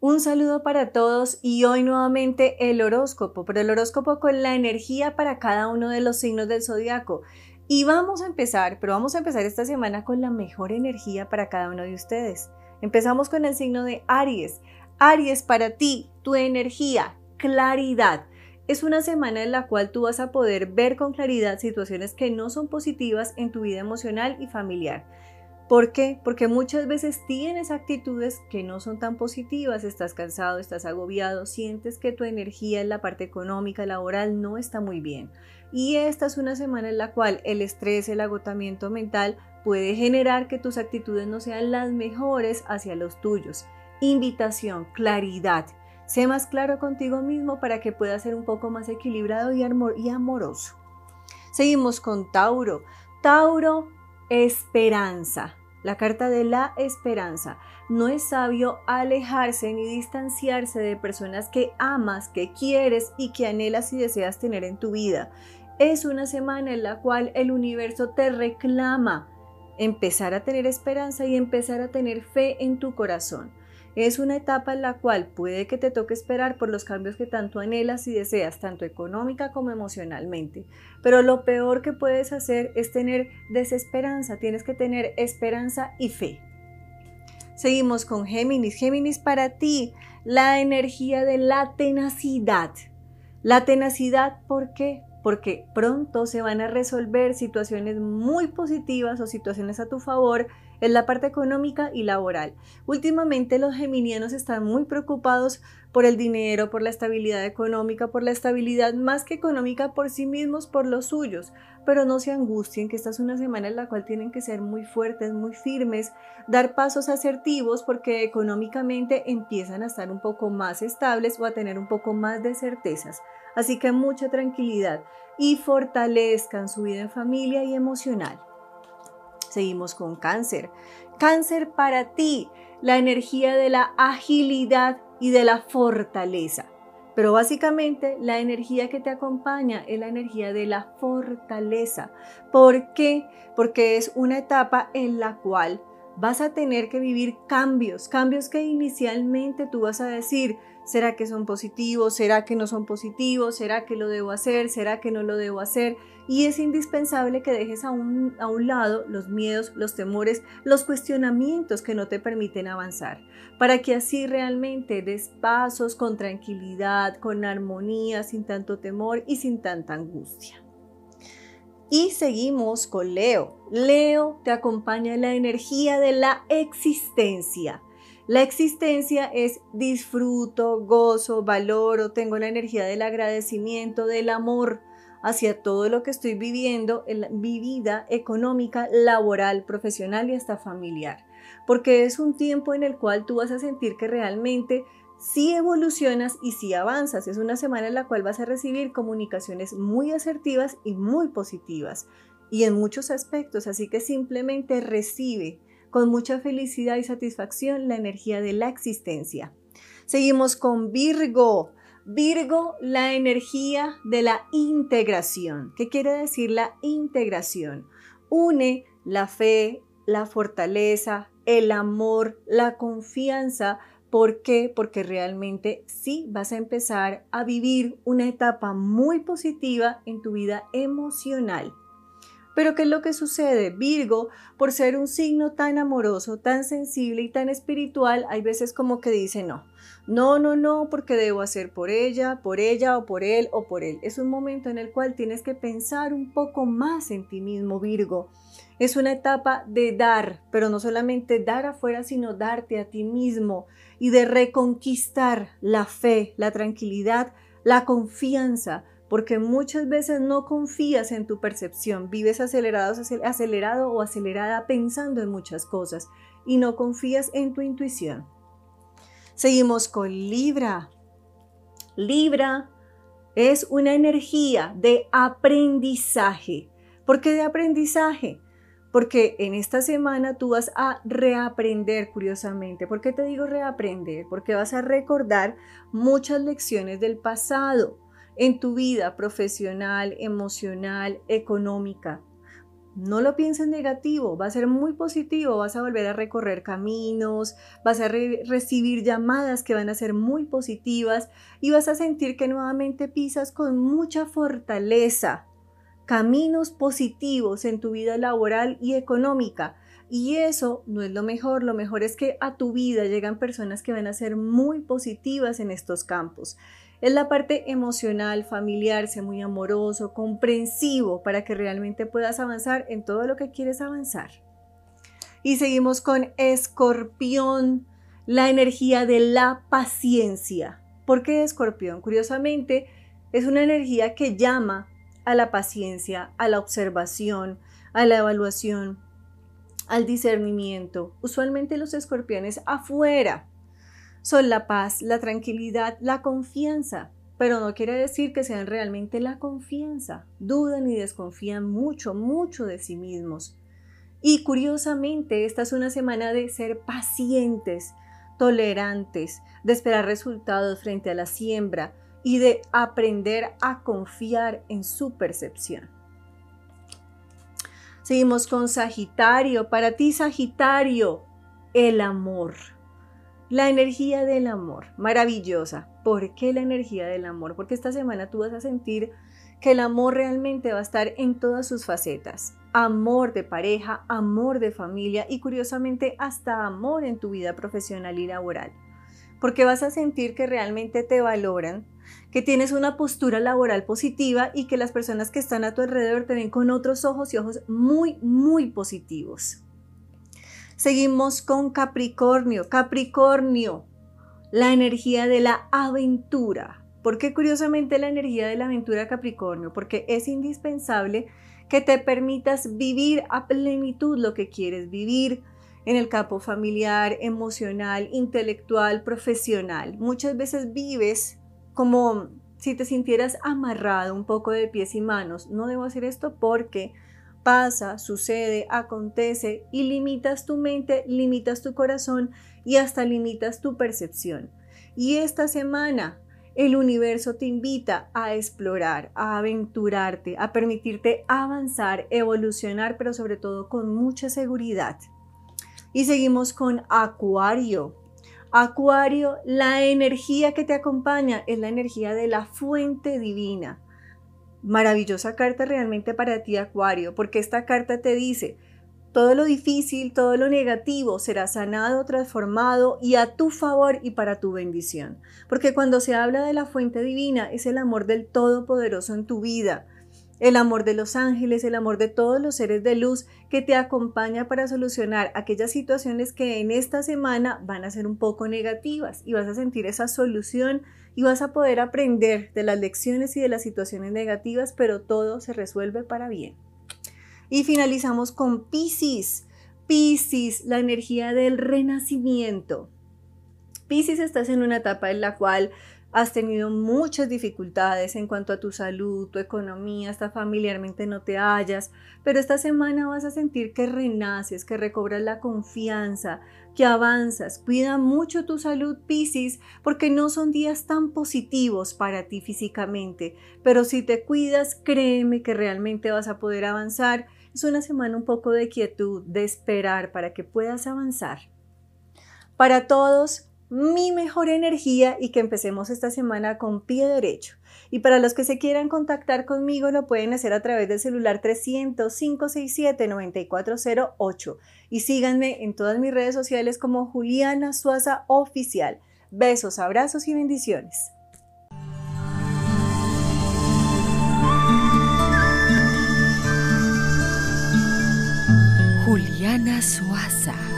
Un saludo para todos y hoy nuevamente el horóscopo, pero el horóscopo con la energía para cada uno de los signos del zodiaco. Y vamos a empezar, pero vamos a empezar esta semana con la mejor energía para cada uno de ustedes. Empezamos con el signo de Aries. Aries, para ti, tu energía, claridad. Es una semana en la cual tú vas a poder ver con claridad situaciones que no son positivas en tu vida emocional y familiar. ¿Por qué? Porque muchas veces tienes actitudes que no son tan positivas, estás cansado, estás agobiado, sientes que tu energía en la parte económica, laboral no está muy bien. Y esta es una semana en la cual el estrés, el agotamiento mental puede generar que tus actitudes no sean las mejores hacia los tuyos. Invitación, claridad. Sé más claro contigo mismo para que puedas ser un poco más equilibrado y, y amoroso. Seguimos con Tauro. Tauro, esperanza. La carta de la esperanza. No es sabio alejarse ni distanciarse de personas que amas, que quieres y que anhelas y deseas tener en tu vida. Es una semana en la cual el universo te reclama empezar a tener esperanza y empezar a tener fe en tu corazón. Es una etapa en la cual puede que te toque esperar por los cambios que tanto anhelas y deseas, tanto económica como emocionalmente. Pero lo peor que puedes hacer es tener desesperanza, tienes que tener esperanza y fe. Seguimos con Géminis. Géminis para ti, la energía de la tenacidad. La tenacidad, ¿por qué? Porque pronto se van a resolver situaciones muy positivas o situaciones a tu favor en la parte económica y laboral. Últimamente los geminianos están muy preocupados por el dinero, por la estabilidad económica, por la estabilidad más que económica por sí mismos, por los suyos. Pero no se angustien, que esta es una semana en la cual tienen que ser muy fuertes, muy firmes, dar pasos asertivos porque económicamente empiezan a estar un poco más estables o a tener un poco más de certezas. Así que mucha tranquilidad y fortalezcan su vida en familia y emocional. Seguimos con cáncer. Cáncer para ti, la energía de la agilidad y de la fortaleza. Pero básicamente la energía que te acompaña es la energía de la fortaleza. ¿Por qué? Porque es una etapa en la cual vas a tener que vivir cambios, cambios que inicialmente tú vas a decir, ¿será que son positivos? ¿Será que no son positivos? ¿Será que lo debo hacer? ¿Será que no lo debo hacer? Y es indispensable que dejes a un, a un lado los miedos, los temores, los cuestionamientos que no te permiten avanzar, para que así realmente des pasos con tranquilidad, con armonía, sin tanto temor y sin tanta angustia. Y seguimos con Leo. Leo te acompaña en la energía de la existencia. La existencia es disfruto, gozo, valoro, tengo la energía del agradecimiento, del amor hacia todo lo que estoy viviendo en mi vida económica, laboral, profesional y hasta familiar. Porque es un tiempo en el cual tú vas a sentir que realmente si evolucionas y si avanzas. Es una semana en la cual vas a recibir comunicaciones muy asertivas y muy positivas y en muchos aspectos, así que simplemente recibe con mucha felicidad y satisfacción la energía de la existencia. Seguimos con Virgo. Virgo, la energía de la integración. ¿Qué quiere decir la integración? Une la fe, la fortaleza, el amor, la confianza ¿Por qué? Porque realmente sí vas a empezar a vivir una etapa muy positiva en tu vida emocional. Pero ¿qué es lo que sucede? Virgo, por ser un signo tan amoroso, tan sensible y tan espiritual, hay veces como que dice no. No, no, no, porque debo hacer por ella, por ella o por él o por él. Es un momento en el cual tienes que pensar un poco más en ti mismo, Virgo. Es una etapa de dar, pero no solamente dar afuera, sino darte a ti mismo y de reconquistar la fe, la tranquilidad, la confianza, porque muchas veces no confías en tu percepción, vives acelerado, acelerado o acelerada pensando en muchas cosas y no confías en tu intuición. Seguimos con Libra. Libra es una energía de aprendizaje. ¿Por qué de aprendizaje? Porque en esta semana tú vas a reaprender curiosamente. ¿Por qué te digo reaprender? Porque vas a recordar muchas lecciones del pasado en tu vida profesional, emocional, económica. no lo pienses negativo, va a ser muy positivo, vas a volver a recorrer caminos, vas a recibir llamadas que van a ser muy positivas y vas a sentir que nuevamente pisas con mucha fortaleza caminos positivos en tu vida laboral y económica. Y eso no es lo mejor, lo mejor es que a tu vida llegan personas que van a ser muy positivas en estos campos. Es la parte emocional, familiar, ser muy amoroso, comprensivo para que realmente puedas avanzar en todo lo que quieres avanzar. Y seguimos con escorpión, la energía de la paciencia. ¿Por qué escorpión? Curiosamente, es una energía que llama a la paciencia, a la observación, a la evaluación, al discernimiento. Usualmente los escorpiones afuera son la paz, la tranquilidad, la confianza, pero no quiere decir que sean realmente la confianza. Dudan y desconfían mucho, mucho de sí mismos. Y curiosamente, esta es una semana de ser pacientes, tolerantes, de esperar resultados frente a la siembra y de aprender a confiar en su percepción. Seguimos con Sagitario. Para ti, Sagitario, el amor. La energía del amor, maravillosa. ¿Por qué la energía del amor? Porque esta semana tú vas a sentir que el amor realmente va a estar en todas sus facetas. Amor de pareja, amor de familia y curiosamente hasta amor en tu vida profesional y laboral. Porque vas a sentir que realmente te valoran, que tienes una postura laboral positiva y que las personas que están a tu alrededor te ven con otros ojos y ojos muy, muy positivos. Seguimos con Capricornio. Capricornio, la energía de la aventura. ¿Por qué curiosamente la energía de la aventura Capricornio? Porque es indispensable que te permitas vivir a plenitud lo que quieres vivir en el campo familiar, emocional, intelectual, profesional. Muchas veces vives como si te sintieras amarrado un poco de pies y manos. No debo hacer esto porque pasa, sucede, acontece y limitas tu mente, limitas tu corazón y hasta limitas tu percepción. Y esta semana el universo te invita a explorar, a aventurarte, a permitirte avanzar, evolucionar, pero sobre todo con mucha seguridad. Y seguimos con Acuario. Acuario, la energía que te acompaña es la energía de la fuente divina. Maravillosa carta realmente para ti, Acuario, porque esta carta te dice, todo lo difícil, todo lo negativo será sanado, transformado y a tu favor y para tu bendición. Porque cuando se habla de la fuente divina es el amor del Todopoderoso en tu vida, el amor de los ángeles, el amor de todos los seres de luz que te acompaña para solucionar aquellas situaciones que en esta semana van a ser un poco negativas y vas a sentir esa solución y vas a poder aprender de las lecciones y de las situaciones negativas, pero todo se resuelve para bien. Y finalizamos con Pisces. Pisces, la energía del renacimiento. Pisces estás en una etapa en la cual has tenido muchas dificultades en cuanto a tu salud, tu economía, hasta familiarmente no te hallas, pero esta semana vas a sentir que renaces, que recobras la confianza, que avanzas. Cuida mucho tu salud, Piscis, porque no son días tan positivos para ti físicamente, pero si te cuidas, créeme que realmente vas a poder avanzar. Es una semana un poco de quietud, de esperar para que puedas avanzar. Para todos, mi mejor energía y que empecemos esta semana con pie derecho. Y para los que se quieran contactar conmigo lo pueden hacer a través del celular 300-567-9408 y síganme en todas mis redes sociales como Juliana Suaza Oficial. Besos, abrazos y bendiciones. Juliana Suaza.